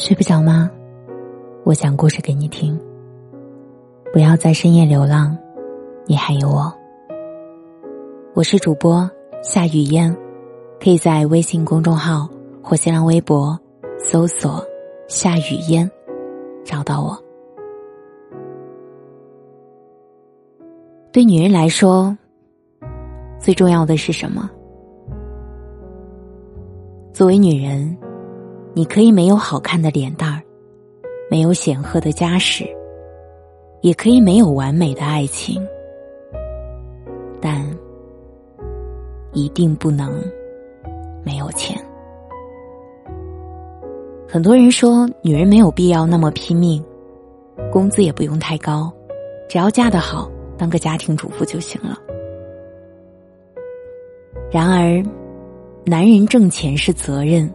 睡不着吗？我讲故事给你听。不要在深夜流浪，你还有我。我是主播夏雨嫣，可以在微信公众号或新浪微博搜索“夏雨嫣”，找到我。对女人来说，最重要的是什么？作为女人，你可以没有好看的脸蛋儿，没有显赫的家世，也可以没有完美的爱情，但一定不能没有钱。很多人说，女人没有必要那么拼命，工资也不用太高，只要嫁得好，当个家庭主妇就行了。然而。男人挣钱是责任，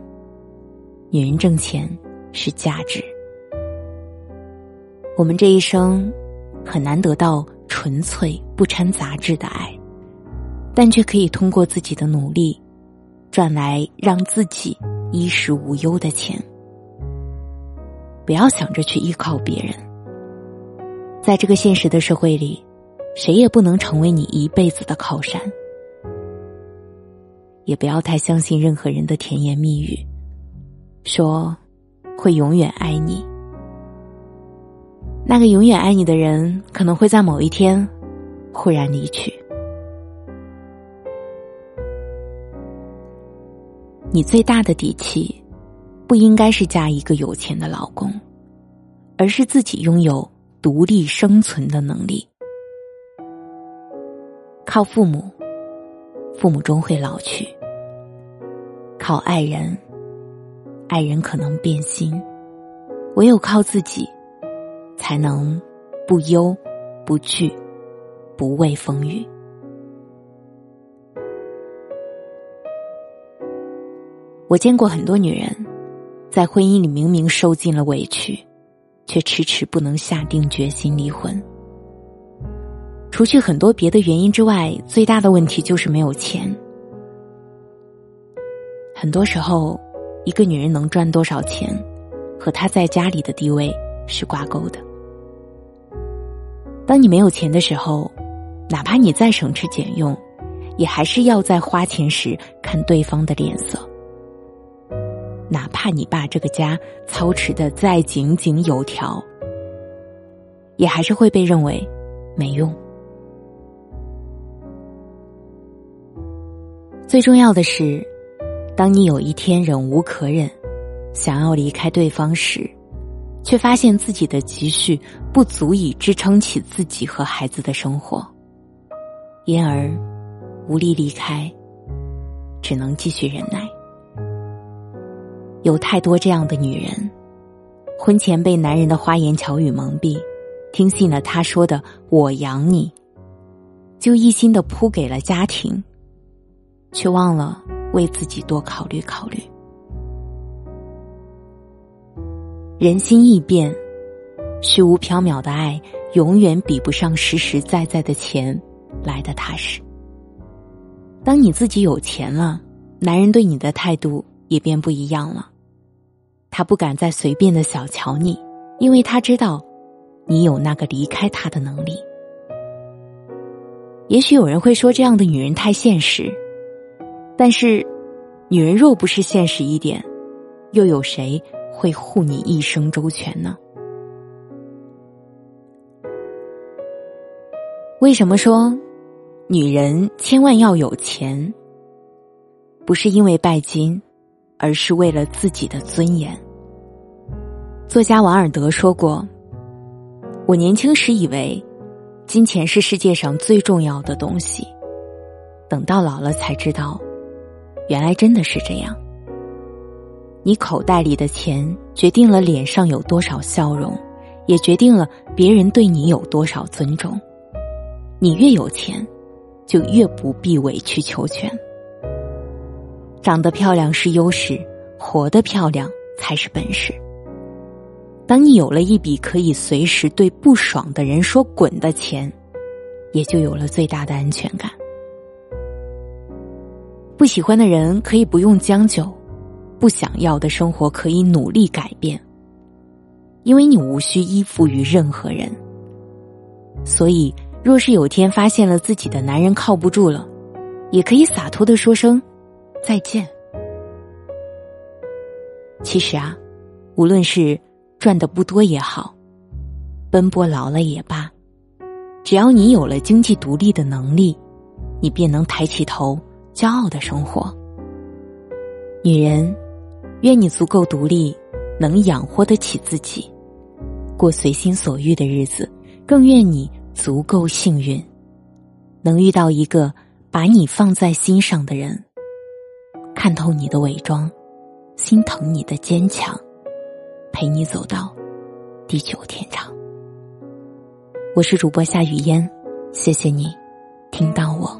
女人挣钱是价值。我们这一生很难得到纯粹不掺杂质的爱，但却可以通过自己的努力赚来让自己衣食无忧的钱。不要想着去依靠别人，在这个现实的社会里，谁也不能成为你一辈子的靠山。也不要太相信任何人的甜言蜜语，说会永远爱你。那个永远爱你的人，可能会在某一天忽然离去。你最大的底气，不应该是嫁一个有钱的老公，而是自己拥有独立生存的能力。靠父母。父母终会老去，靠爱人，爱人可能变心，唯有靠自己，才能不忧不惧，不畏风雨。我见过很多女人，在婚姻里明明受尽了委屈，却迟迟不能下定决心离婚。除去很多别的原因之外，最大的问题就是没有钱。很多时候，一个女人能赚多少钱，和她在家里的地位是挂钩的。当你没有钱的时候，哪怕你再省吃俭用，也还是要在花钱时看对方的脸色。哪怕你把这个家操持的再井井有条，也还是会被认为没用。最重要的是，当你有一天忍无可忍，想要离开对方时，却发现自己的积蓄不足以支撑起自己和孩子的生活，因而无力离开，只能继续忍耐。有太多这样的女人，婚前被男人的花言巧语蒙蔽，听信了他说的“我养你”，就一心的扑给了家庭。却忘了为自己多考虑考虑。人心易变，虚无缥缈的爱永远比不上实实在在的钱来的踏实。当你自己有钱了，男人对你的态度也变不一样了。他不敢再随便的小瞧你，因为他知道你有那个离开他的能力。也许有人会说，这样的女人太现实。但是，女人若不是现实一点，又有谁会护你一生周全呢？为什么说女人千万要有钱？不是因为拜金，而是为了自己的尊严。作家王尔德说过：“我年轻时以为，金钱是世界上最重要的东西，等到老了才知道。”原来真的是这样。你口袋里的钱决定了脸上有多少笑容，也决定了别人对你有多少尊重。你越有钱，就越不必委曲求全。长得漂亮是优势，活得漂亮才是本事。当你有了一笔可以随时对不爽的人说“滚”的钱，也就有了最大的安全感。不喜欢的人可以不用将就，不想要的生活可以努力改变，因为你无需依附于任何人。所以，若是有天发现了自己的男人靠不住了，也可以洒脱的说声再见。其实啊，无论是赚的不多也好，奔波劳了也罢，只要你有了经济独立的能力，你便能抬起头，骄傲的生活。女人，愿你足够独立，能养活得起自己，过随心所欲的日子；更愿你足够幸运，能遇到一个把你放在心上的人，看透你的伪装。心疼你的坚强，陪你走到地久天长。我是主播夏雨嫣，谢谢你听到我，